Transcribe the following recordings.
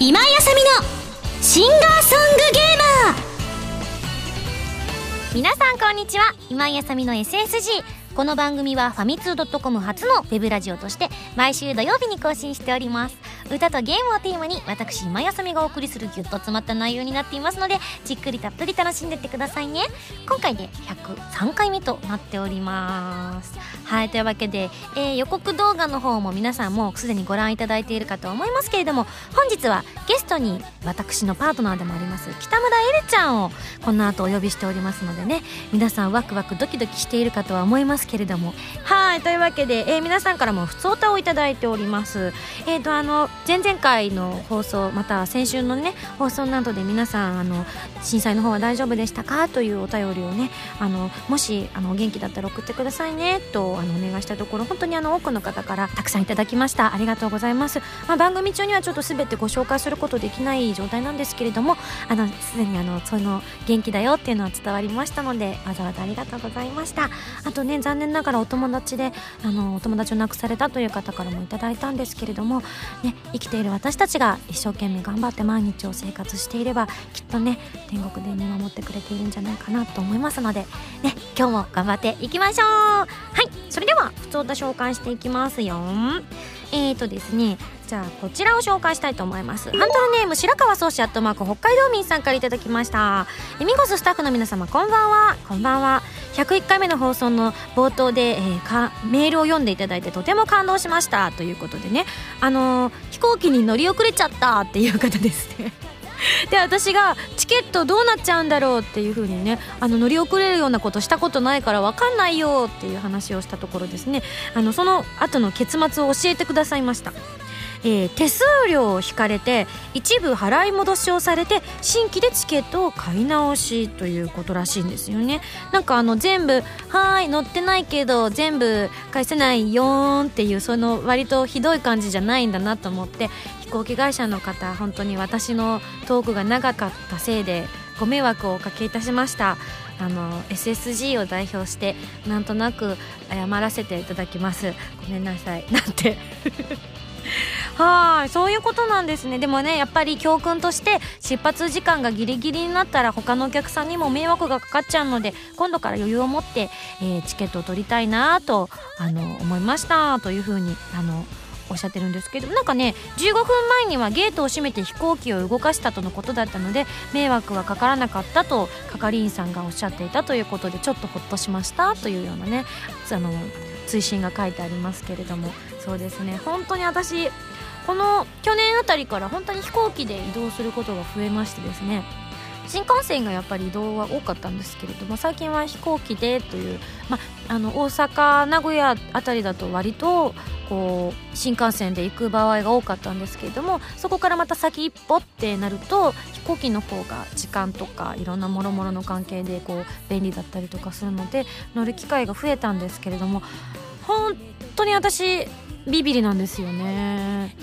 今井あさみのシンガーソングゲーマー。皆さんこんにちは。今井あさみの SSG この番組はファミツー .com 初のウェブラジオとして毎週土曜日に更新しております。歌とゲームをテーマに私今休みがお送りするギュッと詰まった内容になっていますのでじっくりたっぷり楽しんでってくださいね。今回で103回目となっております。はいというわけで、えー、予告動画の方も皆さんもすでにご覧いただいているかと思いますけれども本日はゲストに私のパートナーでもあります北村えるちゃんをこの後お呼びしておりますのでね皆さんワクワクドキドキしているかとは思いますけれども。はいというわけで、えー、皆さんからも普通歌をいただいております。えっ、ー、とあの前々回の放送また先週のね放送などで皆さんあの震災の方は大丈夫でしたか？というお便りをねあのもしあの元気だったら送ってくださいね。とあのお願いしたところ本当にあの多くの方からたくさんいただきました。ありがとうございます、まあ、番組中にはちょっと全てご紹介することできない状態なんですけれどもあのすでにあのその元気だよっていうのは伝わりましたのでわざわざありがとうございました。あとね残念ながらお友達であのお友達を亡くされたという方からもいただいたんですけれどもね生きている私たちが一生懸命頑張って毎日を生活していればきっとね天国で見守ってくれているんじゃないかなと思いますのでね今日も頑張っていきましょう。はいそれでは普通歌紹介していきますよ。えーとですねじゃあこちらを紹介したいと思います。ハンドルネーム白川宗志アットマーク北海道民さんから頂きました。えミゴススタッフの皆様こんばんは。こんばんは。101回目の放送の冒頭で、えー、かメールを読んでいただいてとても感動しました。ということでね。あのー、飛行機に乗り遅れちゃったっていう方ですね。で私がチケットどうなっちゃうんだろうっていう風にねあの乗り遅れるようなことしたことないから分かんないよっていう話をしたところですね。あのその後の結末を教えてくださいました。えー、手数料を引かれて一部払い戻しをされて新規でチケットを買い直しということらしいんですよね。なんかあの全部「はい乗ってないけど全部返せないよーん」っていうその割とひどい感じじゃないんだなと思って飛行機会社の方本当に私のトークが長かったせいでご迷惑をおかけいたしました。あの SSG を代表してなんとなく謝らせていただきます。ごめんなさい。なんて。はいそういうことなんですね。でもねやっぱり教訓として出発時間がギリギリになったら他のお客さんにも迷惑がかかっちゃうので今度から余裕を持って、えー、チケットを取りたいなとあの思いましたというふうにあのおっしゃってるんですけどなんかね15分前にはゲートを閉めて飛行機を動かしたとのことだったので迷惑はかからなかったと係員さんがおっしゃっていたということでちょっとほっとしましたというようなねあの追伸が書いてありますけれどもそうですね。本当に私この去年あたりから本当に飛行機で移動することが増えましてですね。新幹線がやっぱり移動は多かったんですけれども最近は飛行機でという、まあ、の大阪名古屋あたりだと割とこう新幹線で行く場合が多かったんですけれどもそこからまた先一歩ってなると飛行機の方が時間とかいろんなもろもろの関係でこう便利だったりとかするので乗る機会が増えたんですけれども本当に私ビビりなんですよね。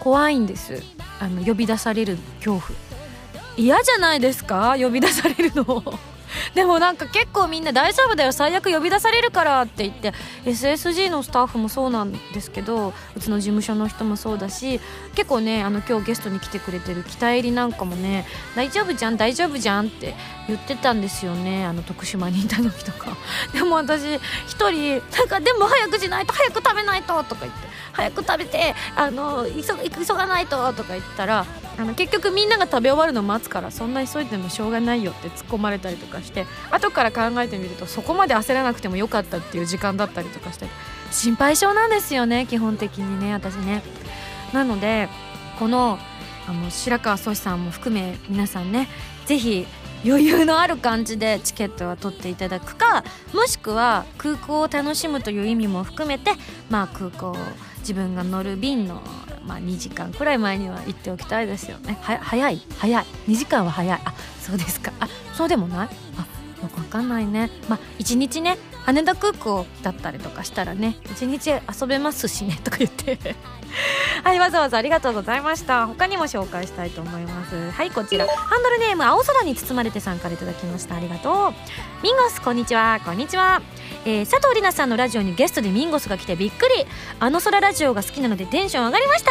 怖いんです。あの呼び出される恐怖。嫌じゃないですか？呼び出されるの。でもなんか結構みんな大丈夫だよ。最悪呼び出されるからって言って。SSG のスタッフもそうなんですけどうちの事務所の人もそうだし結構ねあの今日ゲストに来てくれてる北入りなんかもね大丈夫じゃん大丈夫じゃんって言ってたんですよね。あの徳島にいた時とか。でも私一人なんかでも早くしないと早く食べないととか言って。早く食べてあの急急がないととか言ったらあの結局みんなが食べ終わるの待つからそんな急いでもしょうがないよって突っ込まれたりとかして後から考えてみるとそこまで焦らなくてもよかったっていう時間だったりとかして心配性なんですよね基本的にね私ね。なのでこのあの白川宗志さんも含め皆さんね是非余裕のある感じでチケットは取っていただくかもしくは空港を楽しむという意味も含めてまあ空港自分が乗る便のまあ、2時間くらい前には行っておきたいですよね。は早い？早い。2時間は早い。あそうですか。あそうでもない？あよくわかんないね。まあ1日ね羽田空港だったりとかしたらね1日遊べますしねとか言って。はいわざわざありがとうございました。他にも紹介したいと思います。はいこちら。ハンドルネーム青空に包まれてさんからいただきました。ありがとう。ミンゴスこんにちは。こんにちは。えー、佐藤里奈さんのラジオにゲストでミンゴスが来てびっくり。あの空ラジオが好きなのでテンション上がりました。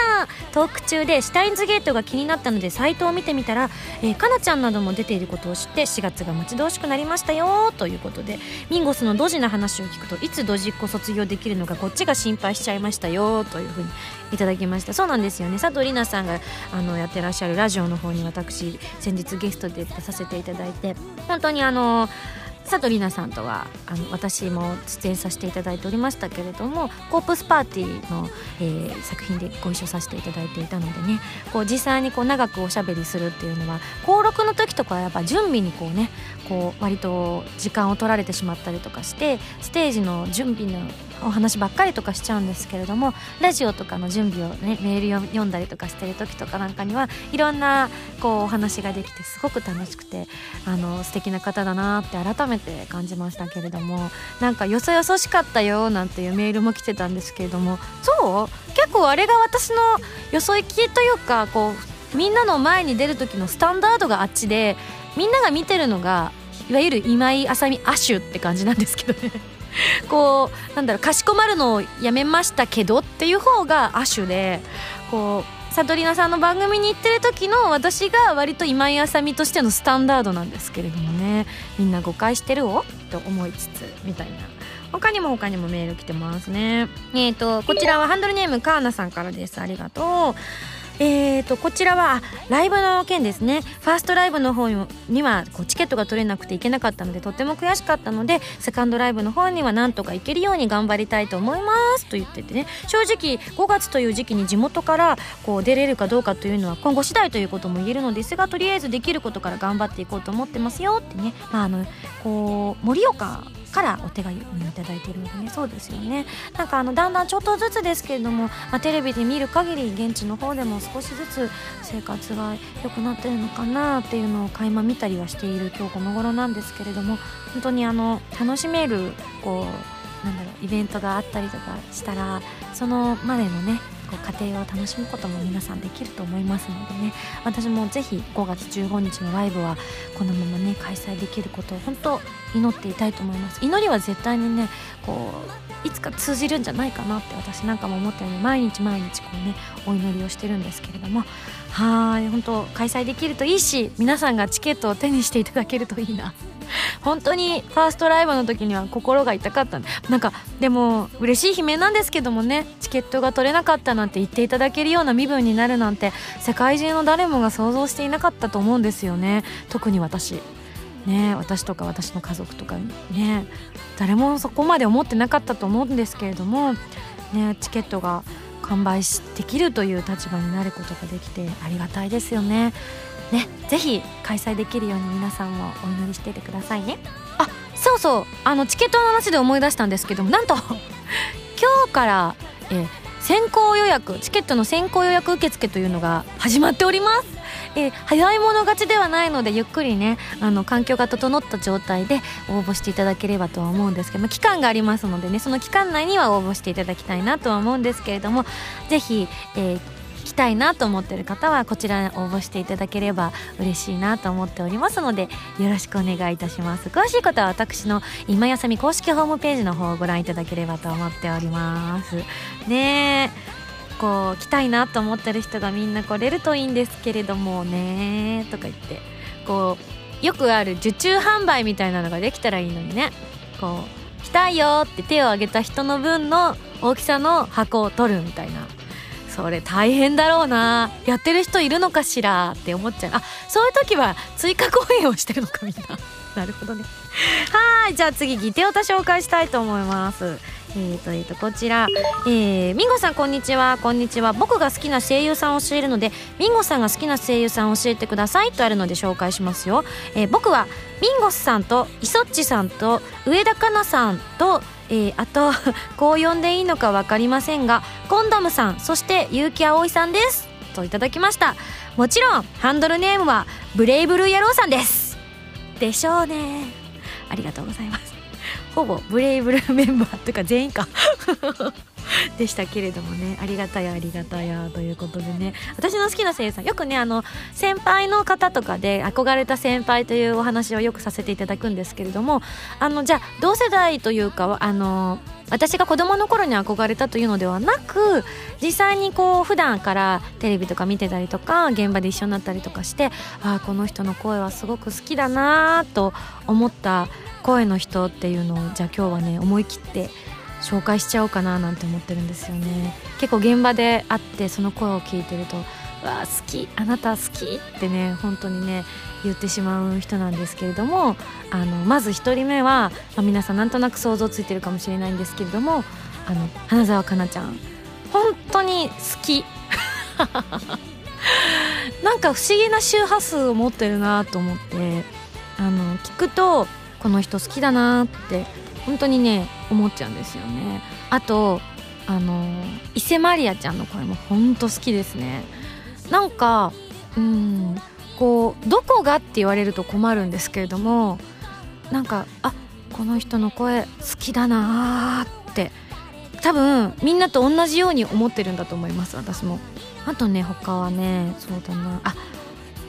トーク中でシュタインズゲートが気になったのでサイトを見てみたら、えー、かなちゃんなども出ていることを知って4月が待ち遠しくなりましたよ。ということでミンゴスのドジな話を聞くといつドジっ子卒業できるのかこっちが心配しちゃいましたよ。というふうにいただきました。そうなんですよね。佐藤里奈さんがあのやってらっしゃるラジオの方に私先日ゲストで出させていただいて本当にあの佐藤里奈さんとはあの私も出演させていただいておりましたけれどもコープスパーティーの、えー、作品でご一緒させていただいていたのでねこう実際にこう長くおしゃべりするっていうのは登録の時とかはやっぱ準備にこうねこう割と時間を取られてしまったりとかしてステージの準備のお話ばっかりとかしちゃうんですけれどもラジオとかの準備をねメール読んだりとかしてる時とかなんかにはいろんなこうお話ができてすごく楽しくてあの素敵な方だなって改めて感じましたけれどもなんかよそよそしかったよなんていうメールも来てたんですけれどもそう？結構あれが私のよそ行きというかこうみんなの前に出る時のスタンダードがあっちでみんなが見てるのがいわゆる今井あさみ亜種って感じなんですけどね。こうなんだろうかしこまるのをやめましたけどっていう方が亜種でこうサトリナさんの番組に行ってる時の私が割と今井あさみとしてのスタンダードなんですけれどもね。みんな誤解してるおと思いつつみたいな。他にも他にもメール来てますね。えっ、ー、とこちらはハンドルネームカーナさんからです。ありがとう。えーと、こちらはライブの件ですね。ファーストライブの方にはこうチケットが取れなくて行けなかったのでとっても悔しかったのでセカンドライブの方にはなんとか行けるように頑張りたいと思います。と言っててね。正直5月という時期に地元からこう出れるかどうかというのは今後次第ということも言えるのですがとりあえずできることから頑張っていこうと思ってますよってね、まあ、あのこう盛岡からお手紙をいただいているのでねそうですよね。なんかあのだんだんちょっとずつですけれども、まあ、テレビで見る限り現地の方でも少しずつ生活が良くなってるのかなっていうのを垣間見たりはしている今日この頃なんですけれども本当にあの楽しめるこうなんだろうイベントがあったりとかしたらそのまでのねこう家庭を楽しむことも皆さんできると思いますのでね。私もぜひ5月15日のライブはこのままね開催できることを本当祈っていたいと思います。祈りは絶対にねこういつか通じるんじゃないかなって私なんかも思ったように毎日毎日こうねお祈りをしてるんですけれども。はい本当開催できるといいし皆さんがチケットを手にしていただけるといいな。本当にファーストライブの時には心が痛かったなんかでも嬉しい悲鳴なんですけどもねチケットが取れなかったなんて言っていただけるような身分になるなんて世界中の誰もが想像していなかったと思うんですよね。特に私。ね私とか私の家族とかね誰もそこまで思ってなかったと思うんですけれどもねチケットが完売できるという立場になることができてありがたいですよね。ねぜひ開催できるように皆さんもお祈りしててくださいね。あそうそう。あのチケットの話で思い出したんですけどもなんと 今日から、えー、先行予約チケットの先行予約受付というのが始まっております。え、早い者勝ちではないのでゆっくりねあの環境が整った状態で応募していただければとは思うんですけど、まあ、期間がありますのでねその期間内には応募していただきたいなとは思うんですけれどもぜひ、えー、きたいなと思ってる方はこちらに応募していただければ嬉しいなと思っておりますのでよろしくお願いいたします。詳しいことは私の今やさみ公式ホームページの方をご覧いただければと思っております。ねこう来たいなと思ってる人がみんな来れるといいんですけれどもねとか言ってこうよくある受注販売みたいなのができたらいいのにね。こう来たいよって手を挙げた人の分の大きさの箱を取るみたいな。それ大変だろうな。やってる人いるのかしら？って思っちゃう。あそういう時は追加公演をしてるのかみんな。なるほどね。はいじゃあ次ギテオタ紹介したいと思います。えーとえーとこちら、えー、ミンゴさんこんにちは。こんにちは。僕が好きな声優さんを教えるのでミンゴさんが好きな声優さんを教えてくださいとあるので紹介しますよ、えー、僕はミンゴスさんとイソッチさんと上田香奈さんとえー、あと こう呼んでいいのか分かりませんがコンダムさんそして結城葵さんです。といただきました。もちろんハンドルネームはブレイブルーヤローさんです。でしょうね。ありがとうございます。ほぼブレイブルーメンバーというか全員か。でしたけれどもね。ありがたやありがたやということでね。私の好きな声優さん。よくねあの先輩の方とかで憧れた先輩というお話をよくさせていただくんですけれどもあのじゃあ同世代というかあの私が子供の頃に憧れたというのではなく実際にこう普段からテレビとか見てたりとか現場で一緒になったりとかしてああこの人の声はすごく好きだなと思った声の人っていうのをじゃあ今日はね思い切って紹介しちゃおうかななんて思ってるんですよね。結構現場で会ってその声を聞いてると「わあ好きあなた好き」ってね本当にね言ってしまう人なんですけれどもあのまず1人目は、まあ、皆さんなんとなく想像ついてるかもしれないんですけれどもあの花澤香菜ちゃん。本当に好き。なんか不思議な周波数を持ってるなと思ってあの聞くとこの人好きだなって本当にね思っちゃうんですよね。あとあの伊勢マリアちゃんの声も本当好きですね。なんかうんこうどこがって言われると困るんですけれどもなんかあこの人の声好きだなーって多分みんなと同じように思ってるんだと思います私も。あとね他はねそうだな。あ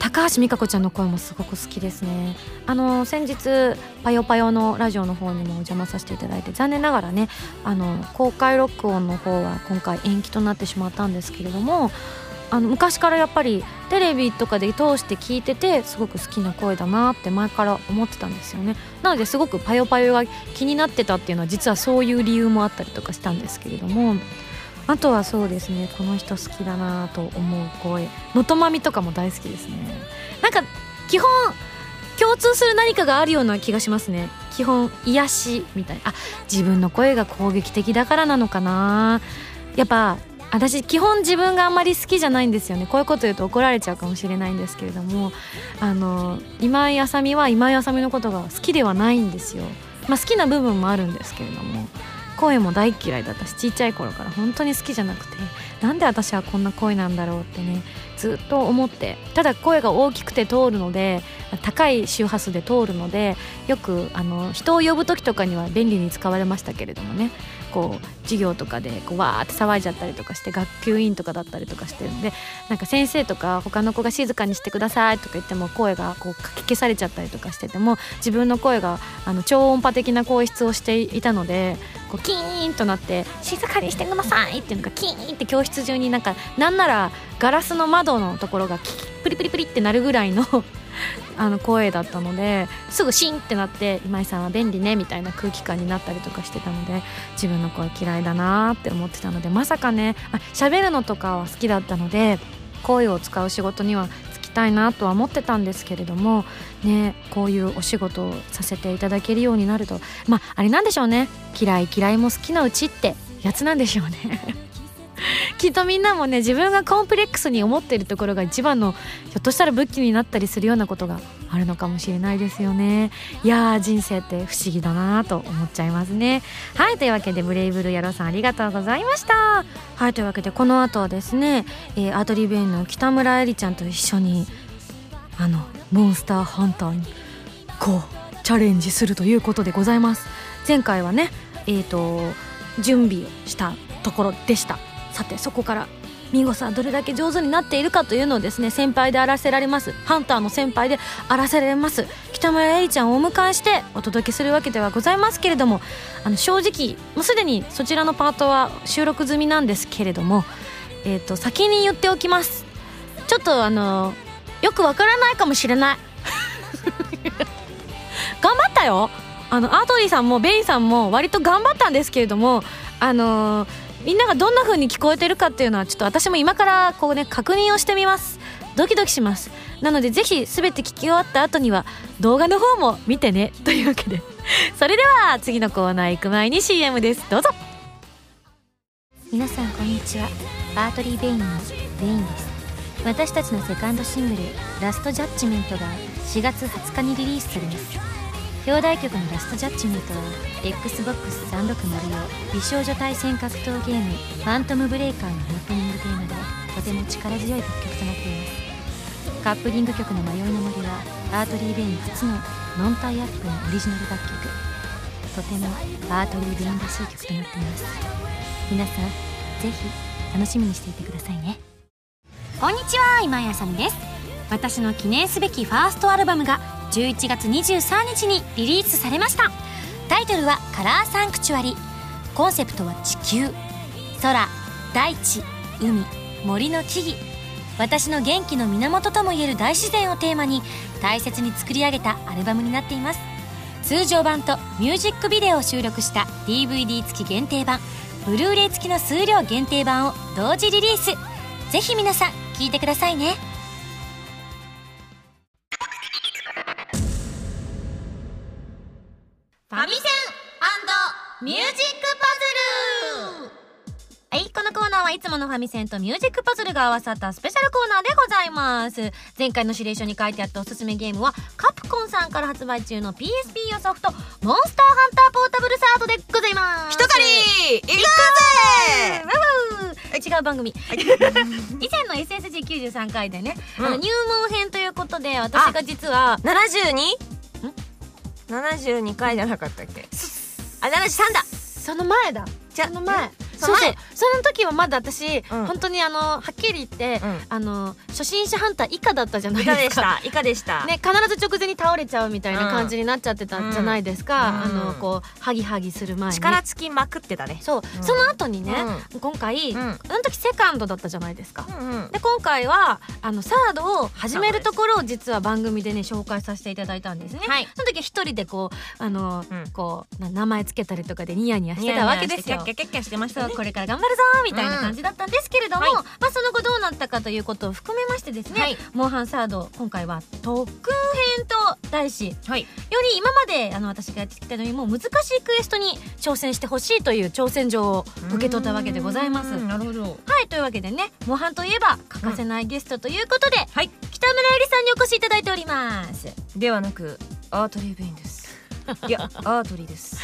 高橋美香子ちゃんの声もすごく好きですね。あの先日パヨパヨのラジオの方にもお邪魔させていただいて残念ながらねあの公開録音の方は今回延期となってしまったんですけれどもあの昔からやっぱりテレビとかで通して聞いててすごく好きな声だなって前から思ってたんですよね。なのですごくパヨパヨが気になってたっていうのは実はそういう理由もあったりとかしたんですけれどもあとはそうですねこの人好きだなと思う声。のとまみとかも大好きですね。なんか基本共通する何かがあるような気がしますね。基本癒しみたい。なあ自分の声が攻撃的だからなのかな。やっぱ私基本自分があんまり好きじゃないんですよね。こういうこと言うと怒られちゃうかもしれないんですけれどもあの今井あさみは今井あさみのことが好きではないんですよ、まあ、好きな部分もあるんですけれども。声も大嫌いだったしちっちゃい頃から本当に好きじゃなくてなんで私はこんな声なんだろうってねずっと思ってただ声が大きくて通るので高い周波数で通るのでよくあの人を呼ぶ時とかには便利に使われましたけれどもねこう授業とかでこうわーって騒いじゃったりとかして学級委員とかだったりとかしてるんでなんか先生とか他の子が静かにしてくださいとか言っても声がこうかき消されちゃったりとかしてても自分の声があの超音波的な声質をしていたのでこうキーンとなって静かにしてくださいっていうのがキーンって教室中になんかなんならガラスの窓のところがキプリプリプリってなるぐらいの あの声だったのですぐシンってなって今井さんは便利ねみたいな空気感になったりとかしてたので自分の声嫌いだなって思ってたのでまさかねあ喋るのとかは好きだったので声を使う仕事にはたいなとは思ってたんですけれどもねこういうお仕事をさせていただけるようになるとまああれなんでしょうね嫌い嫌いも好きなうちってやつなんでしょうね。きっとみんなもね自分がコンプレックスに思ってるところが一番のひょっとしたら武器になったりするようなことがあるのかもしれないですよね。いやー人生って不思議だなと思っちゃいますね。はいというわけでブレイブル野郎さんありがとうございました。はいというわけでこの後はですね、えー、アドリブ園の北村えりちゃんと一緒にあのモンスターハンターにこうチャレンジするということでございます。前回はねえっ、ー、と準備をしたところでした。さてそこからミンゴさんどれだけ上手になっているかというのをですね先輩であらせられます。ハンターの先輩であらせられます。北村えりちゃんをお迎えしてお届けするわけではございますけれどもあの正直もうすでにそちらのパートは収録済みなんですけれども、えーと、先に言っておきます。ちょっとあのよくわからないかもしれない。頑張ったよ。あのアートリーさんもベインさんも割と頑張ったんですけれどもあのーみんながどんな風に聞こえてるかっていうのはちょっと私も今からこうね確認をしてみます。ドキドキします。なのでぜひ全て聞き終わった後には動画の方も見てね。というわけで。それでは次のコーナー行く前に CM です。どうぞ。皆さんこんにちは。アーテリー・ヴェインのヴェインです。私たちのセカンドシングル「ラストジャッジメント」が4月20日にリリースされます表題曲のラストジャッジメントは XBOX360 用美少女対戦格闘ゲームファントムブレイカーのオープニングテーマでとても力強い楽曲となっていますカップリング曲の迷いの森はアーテリー・ヴェイン初のノンタイアップのオリジナル楽曲とてもアートリー・ベインらしい曲となっています皆さんぜひ楽しみにしていてくださいね。こんにちは今井あさみです。私の記念すべきファーストアルバムが11月23日にリリースされました。タイトルは「カラーサンクチュアリ」コンセプトは地球。空大地海。森の木々。私の元気の源ともいえる大自然をテーマに大切に作り上げたアルバムになっています。通常版とミュージックビデオを収録した DVD 付き限定版ブルーレイ付きの数量限定版を同時リリース。ぜひ皆さん聴いてくださいね。ファミセンミュージックパズルはい、このコーナーはいつものファミセンとミュージックパズルが合わさったスペシャルコーナーでございます。前回の指令書に書いてあったおすすめゲームは、カプコンさんから発売中の PSP 用ソフト、モンスターハンターポータブルサードでございます。一狩り行くぜ違う番組。以前の SSG93 回でね、あのうん入門編ということで、私が実は、72?72 回じゃなかったっけ？あ73だその前だ。じゃその前。そうそう。その時はまだ私、ん。本当にあの、はっきり言って、うん。あの、初心者ハンター以下だったじゃないいですか。かでした。いかでした。ね、必ず直前に倒れちゃうみたいな感じになっちゃってたじゃないですか、うん。あのこうハギハギする前に。力つきまくってたね。そう、うん。その後にね、今回、うん。あの時セカンドだったじゃないですか、うんうん。で今回はあのサードを始めるところを実は番組でね紹介させていただいたんですね、はい。その時一人でこうあの、うん。こうな名前つけたりとかでニヤニヤしてたわけですよ。キャッキャキャッキャしてましたこれから頑張るぞーみたいな感じだったんですけれども、はい。まあ、その後どうなったかということを含めましてですね、はい。モンハンサード今回は特訓編と題しはい。より今まであの私がやってきたのにも難しいクエストに挑戦してほしいという挑戦状を受け取ったわけでございます。うんなるほど。はいというわけでねモンハンといえば欠かせないゲストということで、はい北村えりさんにお越しいただいております。ではなくアートリー・ベインです。いや アートリーです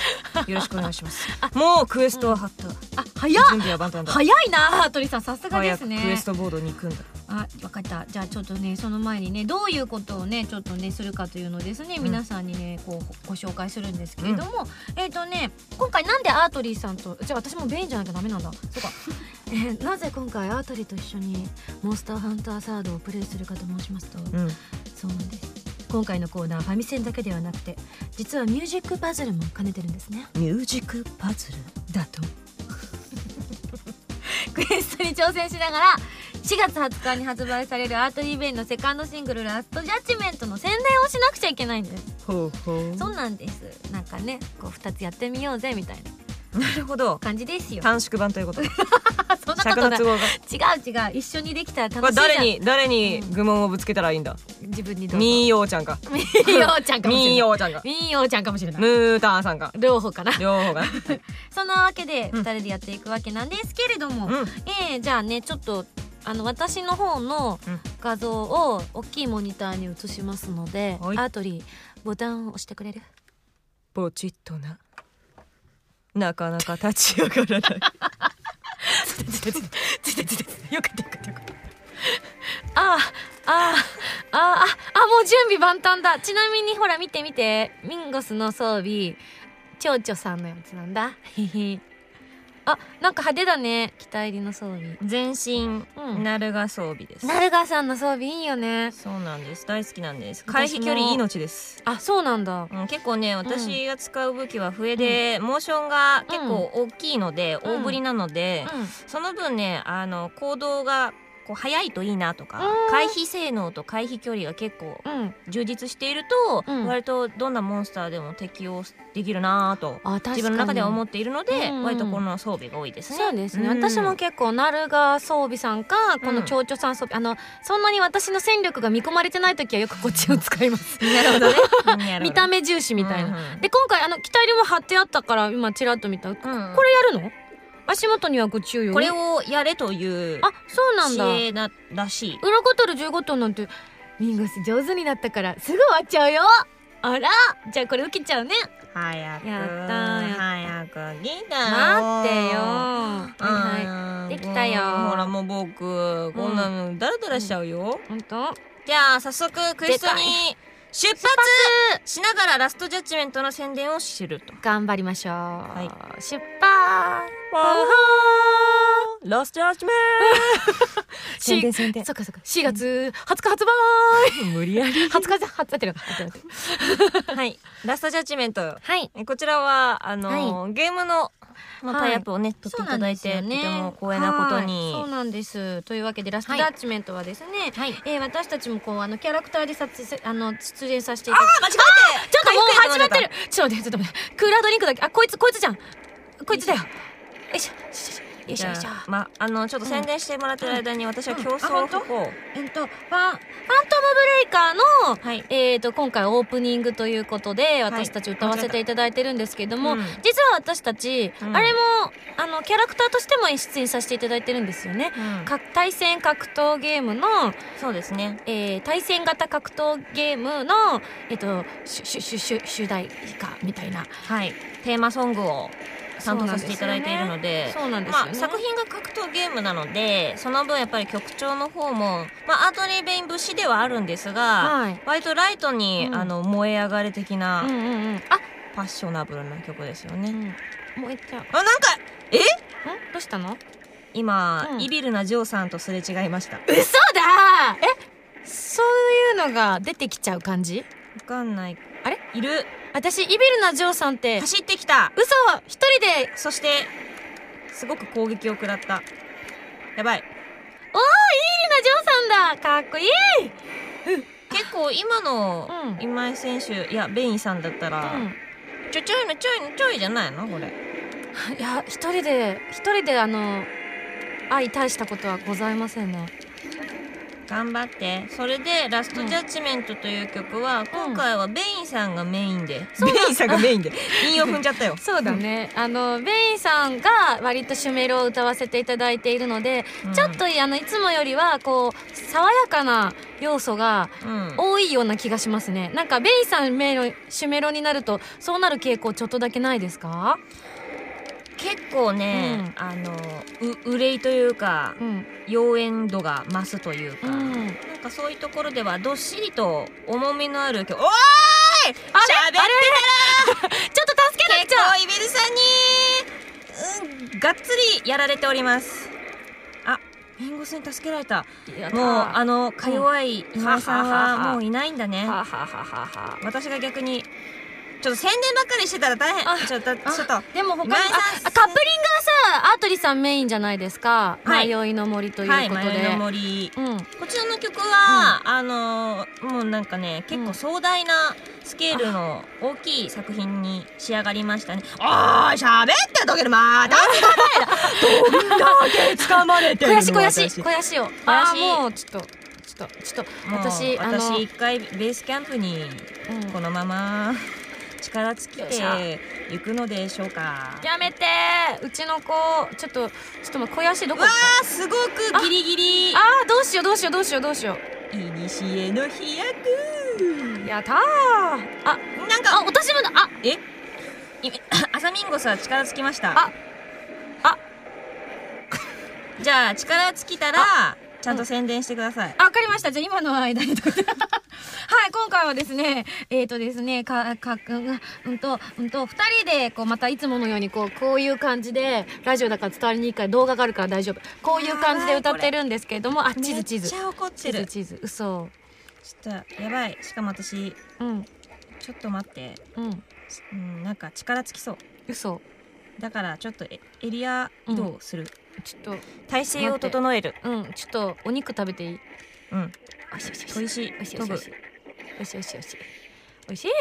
よろしくお願いします。もうクエストは貼ったあ早っ。準備は万端だ。早いなあ鳥さん。さすがで早くクエすねス。トボードに行くんだ。あ分かった。じゃあちょっとねその前にねどういうことをねちょっとねするかというのをですね、うん。皆さんにねこうご紹介するんですけれども、えっ、とね今回なんでアートリーさんとじゃあ私もベインじゃなきゃダメなんだ。そうか、えーなぜ今回アートリーと一緒にモンスターハンターサードをプレイするかと申しますと、うん。そうなんです今回のコーナーファミセンだけではなくて実はミュージックパズルも兼ねてるんですね。ミュージックパズルだと。クエストに挑戦しながら4月20日に発売されるアートリーベインのセカンドシングル「ラストジャッジメント」の宣伝をしなくちゃいけないんです。ほうほう。そうなんです。なんかねこう2つやってみようぜみたいななるほど。感じですよ。短縮版ということで。そんなことない。尺の都合が。違う違う。一緒にできたらこ楽しいじゃん。れ誰に誰に愚問をぶつけたらいいんだ？自分にどうぞ。ミーヨーちゃんか。みーようちゃんかもしれない。ミーヨーちゃんか。みーようちゃんかもしれない。ムーターさんか。両方かな。両方が そんなわけでうん。2人でやっていくわけなんですけれども、うん。えー、じゃあねちょっとあの私の方のうん。画像を大きいモニターに映しますので、はいアートリーボタンを押してくれるポチッとななかなか立ち上がらない。よかったよかったよかった。ああああああもう準備万端だ。ちなみにほら見て見て。ミンゴスの装備蝶々さんのやつなんだ。あなんか派手だね。北入りの装備。全身うん。ナルガ装備です。ナルガさんの装備いいよね。そうなんです。大好きなんです。私も。回避距離命です。あそうなんだ。うん、結構ね私が使う武器は笛で、モーションが結構大きいので、うん。大振りなので、うん。その分ねあの行動がこう速いといいなとか、うん。回避性能と回避距離が結構うん。充実していると、うん。割とどんなモンスターでも適応できるなと自分の中では思っているので、うん。割とこの装備が多いですね。そうですね、ん。私も結構ナルガ装備さんかこの蝶々さん装備、あのそんなに私の戦力が見込まれてない時はよくこっちを使います。なるほどね。見た目重視みたいな、うん。うんで今回あの機体入りも貼ってあったから今ちらっと見た、これやるの？足元にはご注意をね。これをやれというあそうなんだ。知恵ならしい。裏ボトル15トンなんてミンゴス上手になったからすぐ終わっちゃうよ。あらじゃあこれ受けちゃうね。早くやったー。早く来たよ。待ってよ。はいははいできたよ。ほらもう僕こんなのダラダラしちゃうよ、い本当じゃあ早速クエストに出発！しながらラストジャッジメントの宣伝をすると。頑張りましょう、い。出発！ラストジャッジメン宣伝宣伝。そっかそっか。4月20日発売無理やり。20日発売ってるか。はい。ラストジャッジメント。はい。えこちらはあのーゲームの、まあ、はい。タイアップをね、取っていただいて、ねとても光栄なことに、はい。そうなんです。というわけでラストはい。ジャッジメントはですね、はい。えー私たちもこうあのキャラクターで撮影あの出演させていただいて。間違えてちょっともう始まってる。ちょっと待ってちょっと待って。クーラードリンクだけ。あこいつこいつじゃん。こいつだよ。よいしょ。よいしょよいしょよいしょ。じゃあまあのちょっと宣伝してもらってる間に私は競争をうん。あ本こえっとファンファントムブレイカーのはい。えー、と今回オープニングということで私たち歌わせていただいてるんですけども、うん。実は私たち、うん。あれもあのキャラクターとしても出演させていただいてるんですよね。対戦格闘ゲームの、そうですね。えー対戦型格闘ゲームの、えっと主題歌みたいなはい。テーマソングを担当させていただいているのでまあ、作品が格闘ゲームなのでその分やっぱり曲調の方も、まあ、アートリー・ベイン節ではあるんですが、はい。割とライトに、うん。あの燃え上がれ的な、うんうんうん。あ、パッショナブルな曲ですよね、うん、もう一回。んあなんかえ？どうしたの？今、うん。イビルなジョーさんとすれ違いました。わ嘘だ！え？そういうのが出てきちゃう感じ？かんない。あれ？いる私イビルなジョーさんって走ってきた。嘘一人でそしてすごく攻撃を食らった。やばい。イビルなジョーさんだ。かっこいい。結構今のうん。今井選手いやベインさんだったら、うん。ちょちょいのちょいのちょいじゃないの？これ。いや一人で一人であの相対したことはございませんね頑張って。それで「ラストジャッジメント」という曲は、今回はベインさんがメインで、ベインさんがメインで。韻を踏んじゃったよ。そうだね。あのベインさんが割とシュメロを歌わせていただいているので、うん。ちょっとあのいつもよりはこう爽やかな要素がうん。多いような気がしますね。なんかベインさんメロシュメロになるとそうなる傾向ちょっとだけないですか？結構ね、あのう憂いというかうん。妖艶度が増すというか、うん。なんかそういうところではどっしりと重みのある曲おーい!喋って ちょっと助けなく結ちゃ！構イベルさんに、うん、がっつりやられております。あ弁護士に助けられた。もうはあのか弱い今井さんはもういないんだね。私が逆にちょっと宣伝ばっかりしてたら大変。あちょっとちょっと。でも他にああカップリングはさアートリさんメインじゃないですか「はい。迷いの森」というはいことで、迷いの森。うん。こちらの曲は、あのもうなんかね結構壮大なスケールの大きい作品に仕上がりましたね。あー喋ってる時にまたどん。だけ掴まれてるの肥やし肥やし私肥やしをやしあーもうちょっとちょっとちょっと私私一回ベースキャンプにうん。このまま力尽きて行くのでしょうか。やめて。うちの子ちょっとちょっと待って肥やしどこわーすごくギリギリ。あーどうしようどうしようどうしよう。どうしよいにしえの飛躍。うやったー。あなんかあ私もだ。あえ？いアサミンゴスは力尽きました。ああ。じゃあ力尽きたらちゃんと宣伝してください、あわかりました。じゃあ今の間に。はい、今回はですね、えっ、ー、とですね、か、か、うん、うんと、うんと、二人で、こう、またいつものように、こう、こういう感じで、ラジオだから伝わりにくいから動画があるから大丈夫。こういう感じで歌ってるんですけれども、あ、地図地図めっち。ゃ怒っ地てる図地図。嘘。ちょっとやばいしかも私うん、ちょっと待ってうん、うんなんか力尽きそう嘘。だからちょっとエエリア移動する、ちょっと、体勢を整える。うん、ちょっと、お肉食べていい？うん。おいしいおいしい。砥石おい。しいおいしいおいしいおいしいおいしい。おいしい。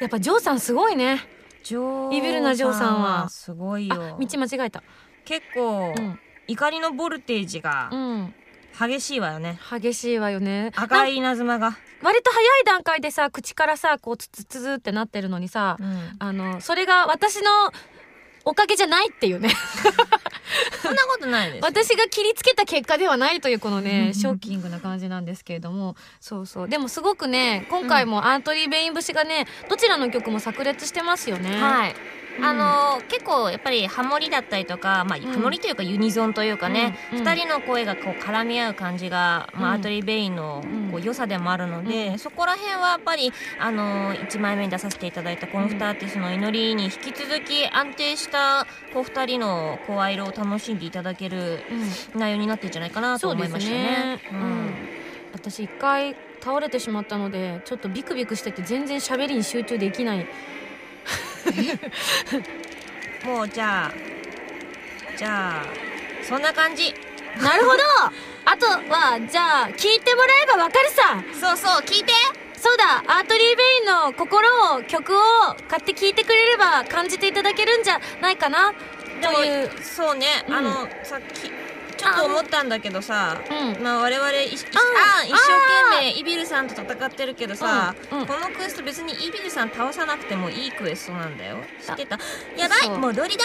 やっぱジョーさんすごいね。ジョーイビルなジョーさんは。すごいあよ道間違えた。結構、うん。怒りのボルテージがうん。激しいわよね、激しいわよね。赤い稲妻が、割と早い段階でさ口からさこうツツツツってなってるのにさ、うん、あのそれが私のおかげじゃないっていうね。そんなことないです私が切りつけた結果ではないというこのねショッキングな感じなんですけれども。そうそう。でもすごくね今回もアントリー・ベイン節がねどちらの曲も炸裂してますよね。はいあの結構やっぱりハモリだったりとか、まあ、うん。ハモリというかユニゾンというかね、うん。うん。二人の声がこう絡み合う感じが、まあ、うんアートリー・ベインのうん。こう良さでもあるので、うん。そこら辺はやっぱり、あの1枚目に出させていただいたこの2アーティストの祈りに引き続き安定したこう2人の声色を楽しんでいただけるうん。内容になってるんじゃないかなと思いましたね。ね。うん。私一回倒れてしまったのでちょっとビクビクしてて全然喋りに集中できない もうじゃあじゃあそんな感じ。なるほど。あとはじゃあ聞いてもらえばわかるさ。そうそう聞いて。そうだ。アートリー・ベインの心を曲を買って聴いてくれれば感じていただけるんじゃないかな。という。そうね、うん。あのさっきちょっと思ったんだけどさうん。まあ我々いいああ一生懸命イビルさんと戦ってるけどさ、うんうん。このクエスト別にイビルさん倒さなくてもいいクエストなんだよ。知ってた？やばい戻り玉。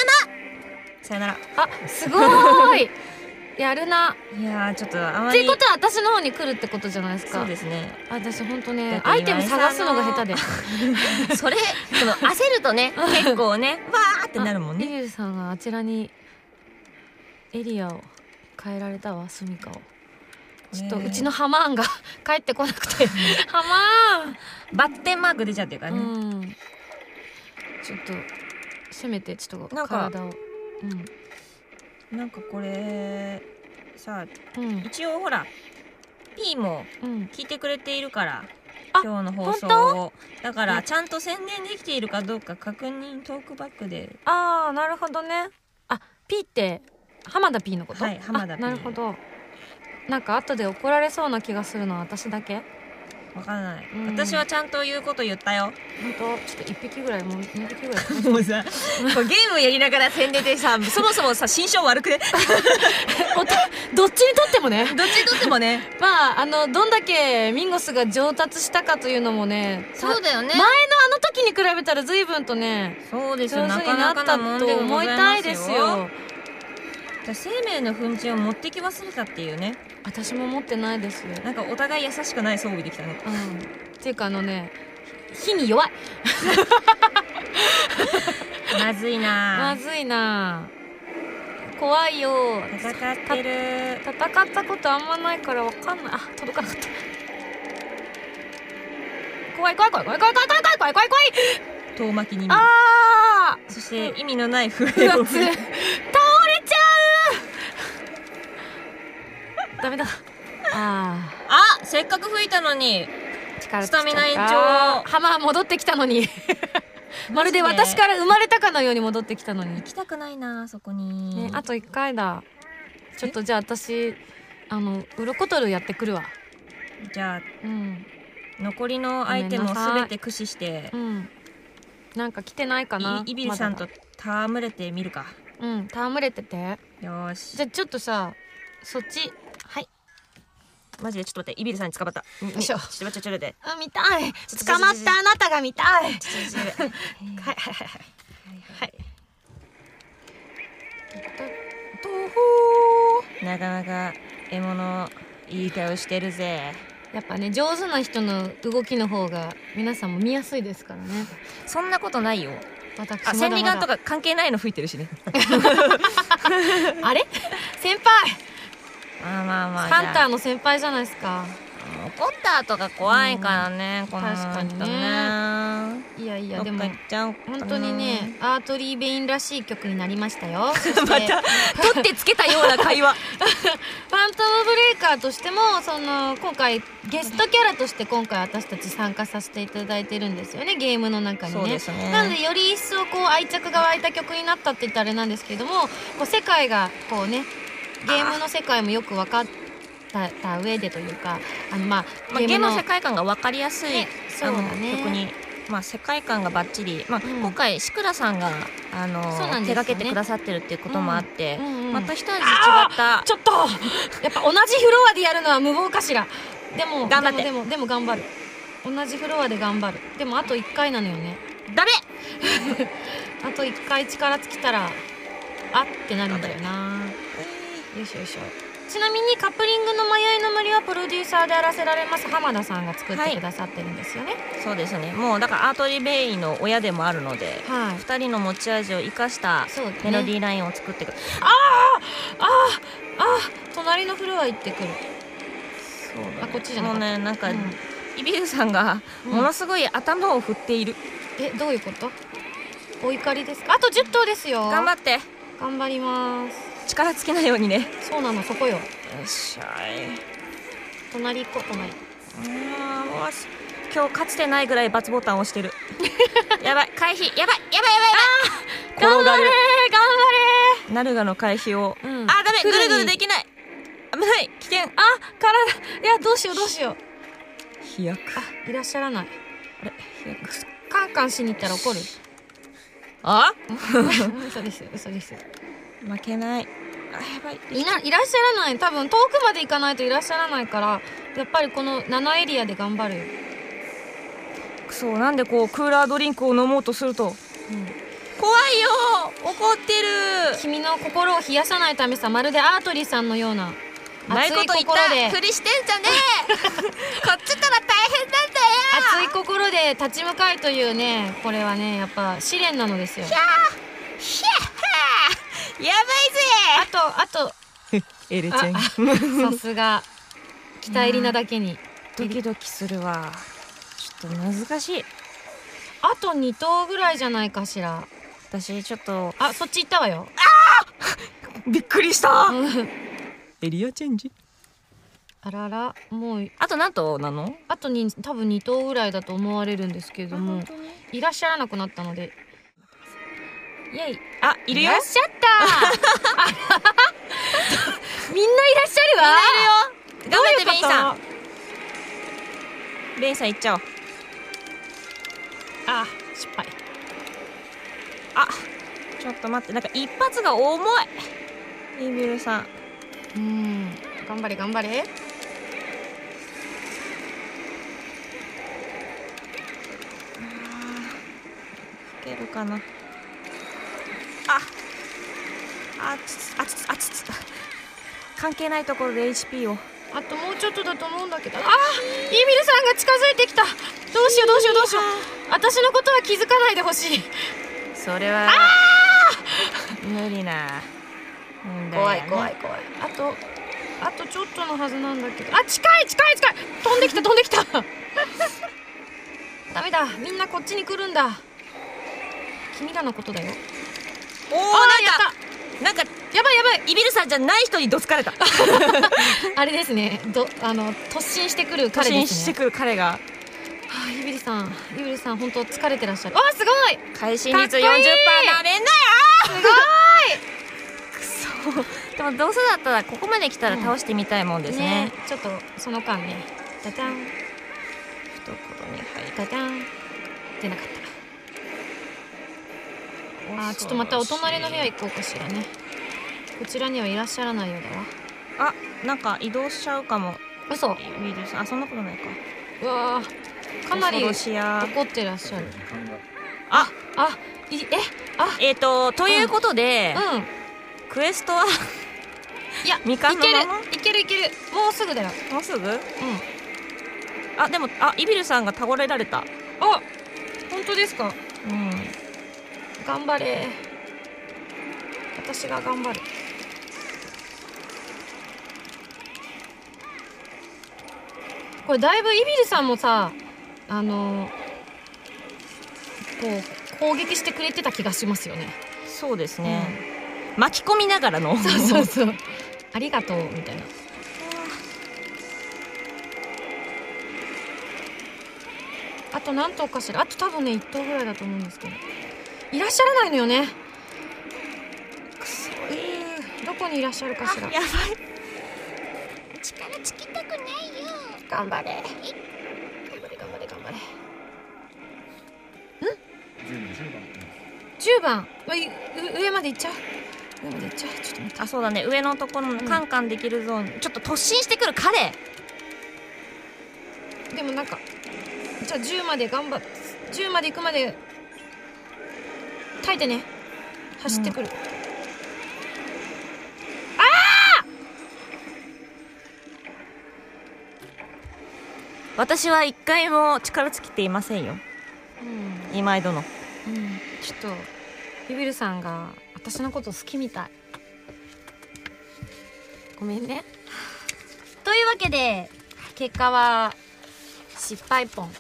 さよなら。あすごーい。やるな。いやーちょっとあまり。っていうことは私の方に来るってことじゃないですか。そうですね。私本当ねアイテム探すのが下手で。それその焦るとね結構ねわーってなるもんね。イビルさんがあちらにエリアを変えられたわ住みかを。ちょっとうちのハマーンが 帰ってこなくて。ハマバッテンマーク出ちゃってるからーン、ね、うん。ちょっとせめてちょっとなんか体をなんかこれさうんうん。一応ほら P もうん。聞いてくれているからあ今日の放送本をだかねらちゃんと宣伝できているかどうか確認トークバックで。ああなるほどね。あ P って浜田 P のこと？はい浜田あ P なるほど。なんか後で怒られそうな気がするのは私だけ？わからない、うん。私はちゃんと言うこと言ったよ。本当？ちょっと一匹ぐらいもう二匹ぐらい。もうさこれゲームやりながら宣伝でさ そもそもさ心象悪くね？どっちにとってもね。どっちにとってもね。まああのどんだけミンゴスが上達したかというのもねそうだよね。前のあの時に比べたら随分とねそうですよ。上なか手になったなかなもんとでござい思いたいますよ生命の粉塵を持ってき忘れたっていうね。私も持ってないです。うんなんかお互い優しくない装備できたね。っていうかあのね火に弱い。まずいまなずいな。怖いよ。戦ってる。戦ったことあんまないからわかんない。あ届かなかった。怖い怖い怖い怖い怖い怖い怖い怖い怖い怖い。遠巻きに見る。あそして意味のない笛ーを倒れちゃうダメだ。ああせっかく吹いたのに。スタミナ延長ハマー戻ってきたのに。まるで私から生まれたかのように戻ってきたのに。行きたくないなそこに、ね、あと1回だ。ちょっとじゃあ私あの鱗取るやってくるわ。じゃあうん。残りのアイテムを全て駆使して。うん。なんか来てないかないイビルさんと戯れてみるか。だうん戯れてて。よーし。じゃあちょっとさそっちはいマジでちょっと待ってイビルさんに捕まった。よいしょちょっと待ってちょっと待って。あ見たい。捕まったあなたが見たい。はいはいはいはい。はいとほなかなか獲物いい顔してるぜ。ーやっぱね上手な人の動きの方が皆さんも見やすいですからね。そんなことないよ。私あ千里眼とか関係ないの吹いてるしね。あれ？先輩まあまあまあ。ハンターーの先輩じゃないですか。怒った後が怖いからね、この確かにね。ね。いやいやでも本当にねアートリー・ベインらしい曲になりましたよ。また取ってつけたような会話。ファントムブレイカーとしてもその今回ゲストキャラとして今回私たち参加させていただいてるんですよねゲームの中にね。ね。なのでより一層こう愛着が湧いた曲になったって言ったらあれなんですけどもこう世界がこうねゲームの世界もよく分かったた上でというかあのまあまあ、ゲームのの世界観が分かりやすい、ねそうだあねの曲に、まあ、世界観がバッチリ、まあうん。今回シクラさんがあのね。手がけてくださってるっていうこともあって、うんうん。また一味違ったちょっとやっぱ同じフロアでやるのは無謀かしら。でも頑張って。でもでもでも頑張る。同じフロアで頑張る。でもあと1回なのよね。ダメ！あと1回力尽きたらあってなるんだよなよいしょよいしょ。ちなみにカップリングの迷いの森はプロデューサーであらせられます浜田さんが作ってくださってるんですよね。そうですね。もうだからアートリベイの親でもあるのではい、2人の持ち味を生かしたメロディーラインを作ってくる、ああ隣のフロア行ってくる。そうあこっちじゃなもうねなんか、うん。イビルさんがうんものすごい頭を振っている、えどういうこと？お怒りですか？あと10頭ですよ。頑張って。頑張ります力つけないようにね。そうなのそこよ。よっしゃい。隣行こう隣。あーもう今日かつてないぐらい×ボタンを押してる。やばい回避。やばいやばいやばいやばい。転がる。頑ナルガの回避を、張れうん。あダメぐるぐるでききない。危ない危険。あ体。いやどうしようどうしよう。飛躍。あいらっしゃらない。あれ飛躍。カンカンしに行ったら怒る。あ？嘘です嘘です負けない。あやばい。いないらっしゃらない。多分遠くまで行かないといらっしゃらないからやっぱりこの7エリアで頑張るよ、くそなんでこうクーラードリンクを飲もうとすると。怖いよ。怒ってる。君の心を冷やさないためさまるでアートリーさんのような。熱いこと言心で。ったふりしてんじゃねえこっちったら大変なんだよ。熱い心で立ち向かいというねこれはねやっぱ試練なのですよ。ひゃーやあとあと。ばいぜエレちゃん。さすが。北入りなだけに。ドキドキするわ。ちょっと難しい。あと2頭ぐらいじゃないかしら。私ちょっと。あそっち行ったわよ。びっくりした。う んエリアチェンジ？あららもう。あと何頭なの？あとに多分2頭ぐらいだと思われるんですけれども。いらっしゃらなくなったのでイェイ。あいるよ。いらっしゃった。みんないらっしゃるわ。頑張ってベインさん。んベインさん行っちゃおう。あ失敗。あちょっと待って。なんか一発が重い。イービルさん。うん。頑張れ頑張れ。吹けるかなああつつあつつあつつ関係ないところで HP をあともうちょっとだと思うんだけどあーイービルさんが近づいてきたどうしようどうしようどうしよう私のことは気づかないでほしいそれはああ無理な問題怖い怖い怖いあとあとちょっとのはずなんだけどあ近い近い近い飛んできた飛んできたダメだみんなこっちに来るんだ君らのことだよおおなんかなんかたやばいやばい。イビルさんじゃない人にどつかれた。あれですね。どあの突進してくる突彼ですね。進してくる彼が。はあゆびりさん。ゆびりさん本当疲れてらっしゃる。あすごい。会心率40%かっこいい。なめんなよ。すくそでもどうせだったらここまで来たら倒してみたいもんですね,、ね。ちょっとその間ね。ダダン。懐に入っダダン。出なかったあーちょっとまたお隣の部屋行こうかしらね。こちらにはいらっしゃらないようだわ。あなんか移動しちゃうかも。嘘。イビルさんあそんなことないか。うわー。かなり怒ってらっしゃる。ああいえあ。えっ、ー、とということで、うん。クエストはいや みかんのまま？いける。いけるいける。もうすぐだよ。もうすぐ？うん。あでもあイビルさんが倒れられた。あ本当ですか？うん頑張れ。私が頑張る。これだいぶイビルさんもさあのこう攻撃してくれてた気がしますよね。そうですね、巻き込みながらの。そうそうそう。ありがとうみたいな。あと何頭かしら。あと多分ね1頭ぐらいだと思うんですけどいらっしゃらないのよね。くそえー、どこにいらっしゃるかしら。やばい。力つきたくないよ。頑張れ。頑張れ頑張れ。頑張れ10番わいう上まで行っちゃう。上まで行っちゃう。ちょっと待って。あそうだね。上のところのカンカンできるゾーン、ちょっと突進してくる彼。でもなんかじゃあ10まで頑張っ10まで行くまで耐えてね。走ってくる、うん、ああ私は一回も力尽きていませんよ、うん、今井殿、うん、ちょっとビビるさんが私のこと好きみたい。ごめんね。というわけで結果は失敗ポン。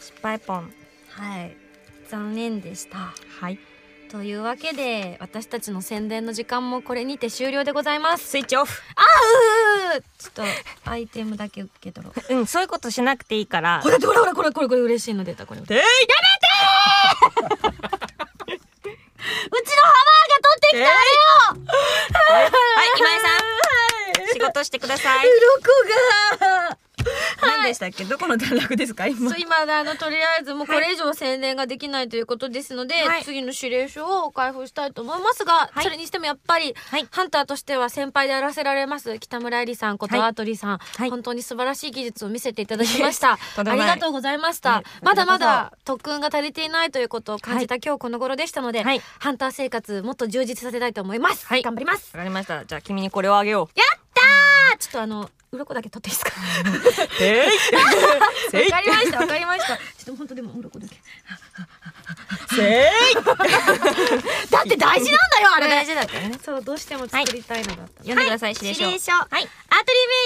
失敗ポン。はい。残念でした。はい。というわけで私たちの宣伝の時間もこれにて終了でございます。スイッチオフ。うーちょっとアイテムだけ受け取ろう。うんそういうことしなくていいから。これほらほらこれこれこれ嬉しいの出たこれ。うちのハでマーが取ってきたはい今井さん。仕事してください。鱗が何でしたっけ？どこの段落ですか？今。そう今あのとりあえずもうこれ以上宣伝ができないということですので、はい。次の指令書を開封したいと思いますが、はい。それにしてもやっぱり、はい。ハンターとしては先輩であらせられます北村えりさんことはい。アートリーさん、はい。本当に素晴らしい技術を見せていただきました。ありがとうございました。はいまだまこだ特訓が足りていないということを感じた今日この頃でしたので、はい。ハンター生活もっと充実させたいと思います、はい。頑張ります。わかりました。じゃあ君にこれをあげよう。あちょっとあの鱗だけ取っていいですか？えい。わかりましたわかりました。ちょっと本当でも鱗だけ。せい。だって大事なんだよあれ。大事だよね。そうどうしても作りたいのだった、読んでください指令書。指令書。はい。アートリーベ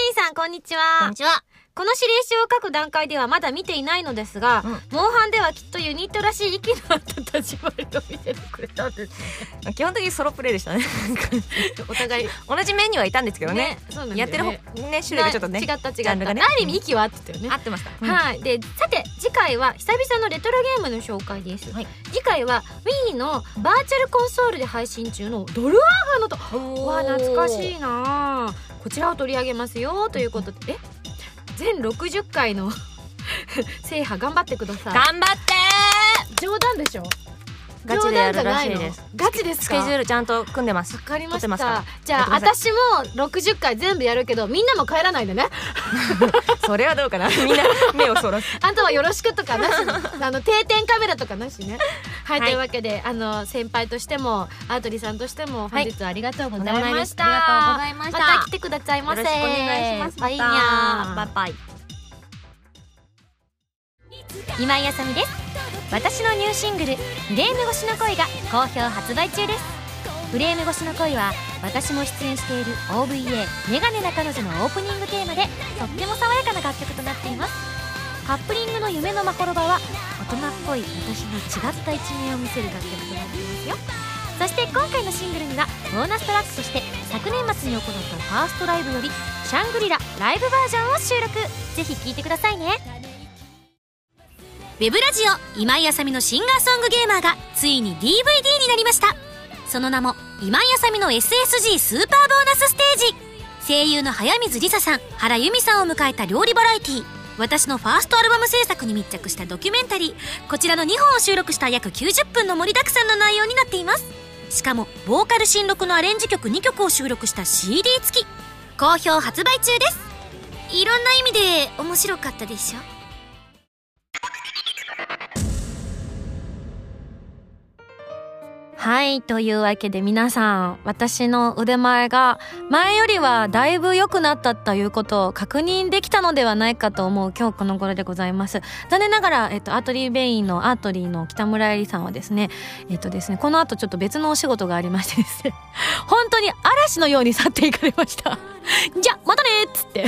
インさんこんにちは。こんにちはこの指令書を書く段階ではまだ見ていないのですが、うん。モンハンではきっとユニットらしい息の合った立ち回りを見せてくれたんです。ね基本的にソロプレイでしたね。お互い。同じ面にはいたんですけどね。そうなんだよやってる方ね種類がちょっとね違った違った、ね。ある意味息は合ってたよね、合ってました。はい。でさて次回は久々のレトロゲームの紹介です、はい。次回は Wii のバーチャルコンソールで配信中のドルアーガのと。おわあ懐かしいなあ。こちらを取り上げますよ。ということで。え？全60回の 制覇頑張ってください。頑張って。冗談でしょ？ガチでやるらしいです。冗談じゃないの？ガチですスかケジュールちゃんと組んでます。わかりました。じゃあ私も60回全部やるけどみんなも帰らないでね。それはどうかな。みんな目をそらす。あとはよろしくとかなしあの定点カメラとかなしねはい、はい。というわけであの先輩としてもアートリーさんとしても本日はありがとうございました、ありがとうございました。また来てくださいませ。よろしくお願いします。バイバイバイ今井あさみです。私のニューシングル「フレーム越しの恋」が好評発売中です。フレーム越しの恋は私も出演している OVA「メガネな彼女」のオープニングテーマでとっても爽やかな楽曲となっています。カップリングの夢のまほろばは大人っぽい私の違った一面を見せる楽曲となっていますよ。そして今回のシングルにはボーナストラックとして昨年末に行ったファーストライブより「シャングリラライブバージョン」を収録。ぜひ聴いてくださいね。ウェブラジオ今井あさみのシンガーソングゲーマーがついに DVD になりました。その名も今井あさみの SSG スーパーボーナスステージ。声優の早水梨沙さん原由美さんを迎えた料理バラエティー。私のファーストアルバム制作に密着したドキュメンタリー。こちらの2本を収録した約90分の盛りだくさんの内容になっています。しかもボーカル新録のアレンジ曲2曲を収録した CD 付き。好評発売中です。いろんな意味で面白かったでしょ？はい。というわけで皆さん、私の腕前が前よりはだいぶ良くなったということを確認できたのではないかと思う今日この頃でございます。残念ながら、えっと、アートリーベインのアートリーの北村えりさんはですね、えっとですね、この後ちょっと別のお仕事がありましてですね、本当に嵐のように去っていかれました。じゃ、またねっつって。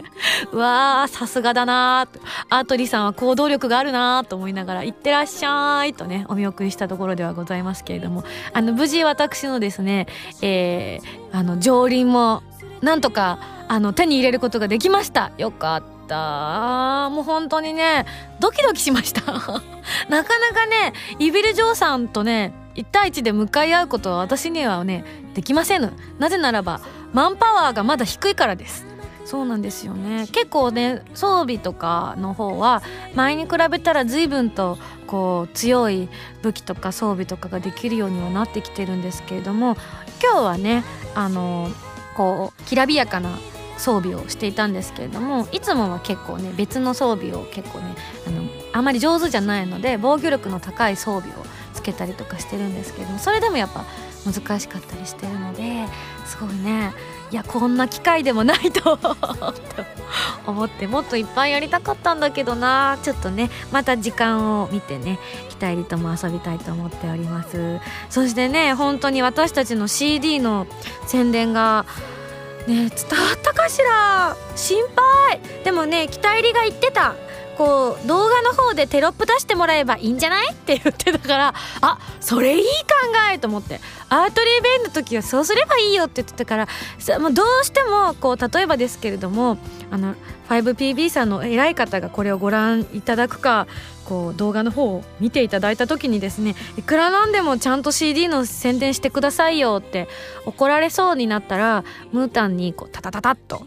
うわー、さすがだなー。アートリーさんは行動力があるなーと思いながら、いってらっしゃいとね、お見送りしたところではございますけれども、あの、無事私のですね、えー、あの、上輪も、なんとか、あの、手に入れることができました。よかった。もう本当にね、ドキドキしました。なかなかね、イビル・ジョーさんとね、1対1で向かい合うことは私にはね、できませぬ。なぜならば、マンパワーがまだ低いからです。そうなんですよね結構ね装備とかの方は前に比べたら随分とこう強い武器とか装備とかができるようにはなってきてるんですけれども今日はねあのこうきらびやかな装備をしていたんですけれどもいつもは結構ね別の装備を結構ねあのあまり上手じゃないので防御力の高い装備をけたりとかしてるんですけどそれでもやっぱ難しかったりしてるのですごいね。いやこんな機会でもないと 思ってもっといっぱいやりたかったんだけどな。ちょっとねまた時間を見てね北入りとも遊びたいと思っております。そしてね本当に私たちの CD の宣伝がね伝わったかしら？心配。でもね北入りが言ってた。こう動画の方でテロップ出してもらえばいいんじゃない？って言ってたからあそれいい考えと思って。アートリーベイの時はそうすればいいよって言ってたからどうしてもこう例えばですけれどもあの 5PB さんの偉い方がこれをご覧いただくかこう動画の方を見ていただいた時にですねいくらなんでもちゃんと CD の宣伝してくださいよって怒られそうになったらムータンにこうタタタタッと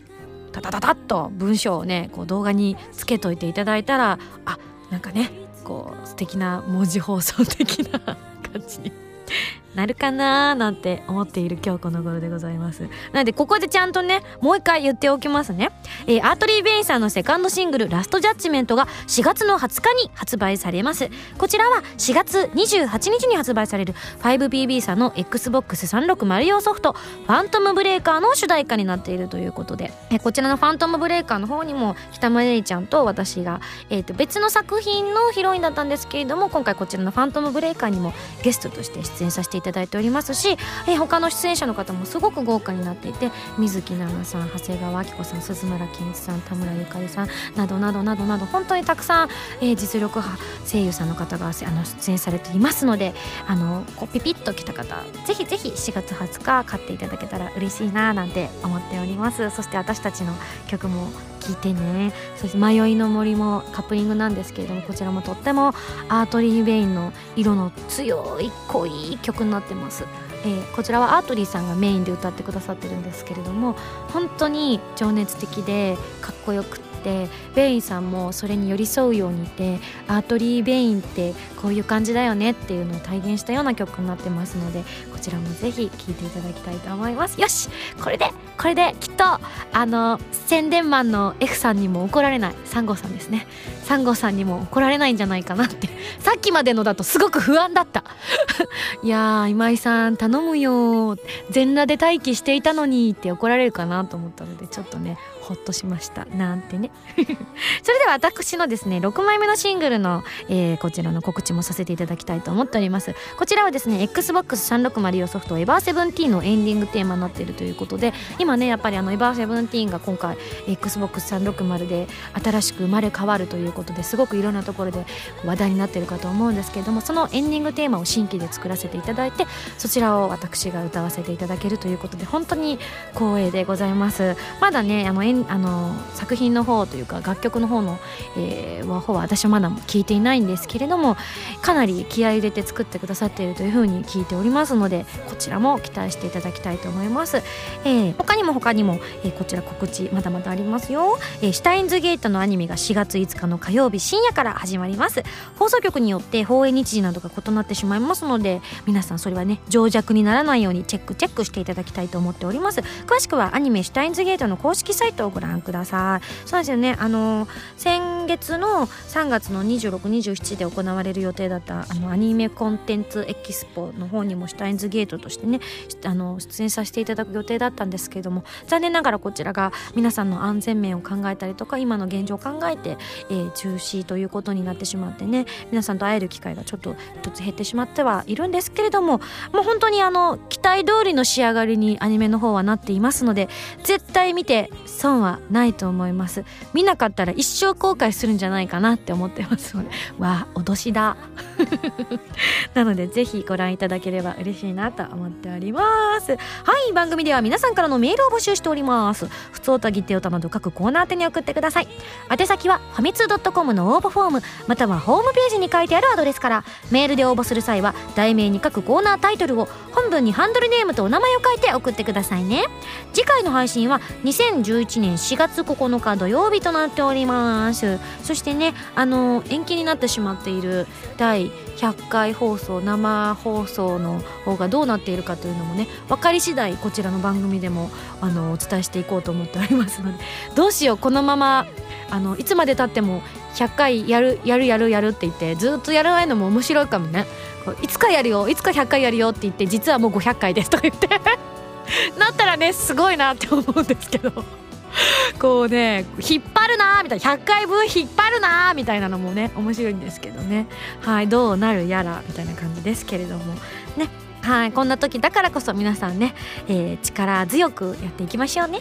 タタタタッと文章をねこう動画につけといていただいたらあなんかねこう素敵な文字放送的な感じになるかなーなんて思っている今日この頃でございます。なのでここでちゃんとねもう一回言っておきますね、えー、アートリー・ベインさんのセカンドシングル「ラストジャッジメント」が4月の20日に発売されます。こちらは4月28日に発売される 5BB さんの XBOX360 用ソフト「ファントムブレーカー」の主題歌になっているということで、えー、こちらの「ファントムブレーカー」の方にも北村玲ちゃんと私が、えー、と別の作品のヒロインだったんですけれども今回こちらの「ファントムブレーカー」にもゲストとして出演させていただいておりますし、えー、他の出演者の方もすごく豪華になっていて水木奈々さん長谷川明子さん鈴村健一さん田村ゆかりさんなどなどなどなど本当にたくさん、えー、実力派声優さんの方があの出演されていますのであのこうピピッと来た方ぜひぜひ4月20日買っていただけたら嬉しいななんて思っております。そして私たちの曲も聞いてねそして「迷いの森」もカップリングなんですけれどもこちらもとってもアートリー・ベインの色の強い濃い曲になってます。えー、こちらはアートリーさんがメインで歌ってくださってるんですけれども本当に情熱的でかっこよくてってベインさんもそれに寄り添うようにいてアートリー・ベインってこういう感じだよねっていうのを体現したような曲になってますのでこちらもぜひ聴いていただきたいと思います。よしこれでこれできっとあの宣伝マンの F さんにも怒られない。サンゴさんですね。サンゴさんにも怒られないんじゃないかなって。さっきまでのだとすごく不安だった。いや今井さん頼むよ全裸で待機していたのにって怒られるかなと思ったのでちょっとねほっとしました。なんてね。それでは私のですね6枚目のシングルの、えー、こちらの告知もさせていただきたいと思っております。こちらはですね XBOX360 用ソフトエバーセブンティーンのエンディングテーマになっているということで今ねやっぱりあのエバーセブンティーンが今回 XBOX360 で新しく生まれ変わるということですごくいろんなところで話題になってるかと思うんですけれどもそのエンディングテーマを新規で作らせていただいてそちらを私が歌わせていただけるということで本当に光栄でございます。まだねあのエンあの作品の方というか楽曲の方の、えー、方は私はまだ聞いていないんですけれどもかなり気合い入れて作ってくださっているというふうに聞いておりますのでこちらも期待していただきたいと思います、えー、他にも他にも、えー、こちら告知まだまだありますよ、えー、シュタインズゲートのアニメが4月5日の火曜日深夜から始まります。放送局によって放映日時などが異なってしまいますので皆さんそれはね情弱にならないようにチェックチェックしていただきたいと思っております。詳しくはアニメシュタインズゲートの公式サイトご覧ください。そうですよね。あの先月の3月の2627で行われる予定だったあのアニメコンテンツエキスポの方にもシュタインズゲートとしてねあの出演させていただく予定だったんですけれども残念ながらこちらが皆さんの安全面を考えたりとか今の現状を考えて、えー、中止ということになってしまってね皆さんと会える機会がちょっと一つ減ってしまってはいるんですけれどももう本当にあの期待通りの仕上がりにアニメの方はなっていますので絶対見て損はないと思います。見なかったら一生後悔するんじゃないかなって思ってますので。わあ脅しだ。なのでぜひご覧いただければ嬉しいなと思っております。はい番組では皆さんからのメールを募集しております。ふつおたぎておたなど各コーナー宛に送ってください。宛先はファミツー .com の応募フォームまたはホームページに書いてあるアドレスから。メールで応募する際は題名に書くコーナータイトルを本文にハンドルネームとお名前を書いて送ってくださいね。次回の配信は2011年4月9日土曜日となっております。そしてねあの延期になってしまっている第100回放送生放送の方がどうなっているかというのもね分かり次第こちらの番組でもあのお伝えしていこうと思っておりますので どうしようこのままあのいつまでたっても100回やるやるやるやるって言ってずっとやらないのも面白いかもね。いつかやるよいつか100回やるよって言って実はもう500回ですとか言って。なったらねすごいなって思うんですけど。こうね引っ張るなーみたいな100回分引っ張るなーみたいなのもね面白いんですけどね。はいどうなるやらみたいな感じですけれども。ねはいこんな時だからこそ皆さんね、えー、力強くやっていきましょうね。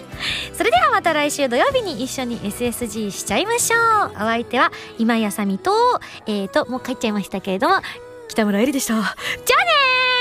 それではまた来週土曜日に一緒に SSG しちゃいましょう。お相手は今やさみとえーともう帰っちゃいましたけれども北村えりでした。じゃあね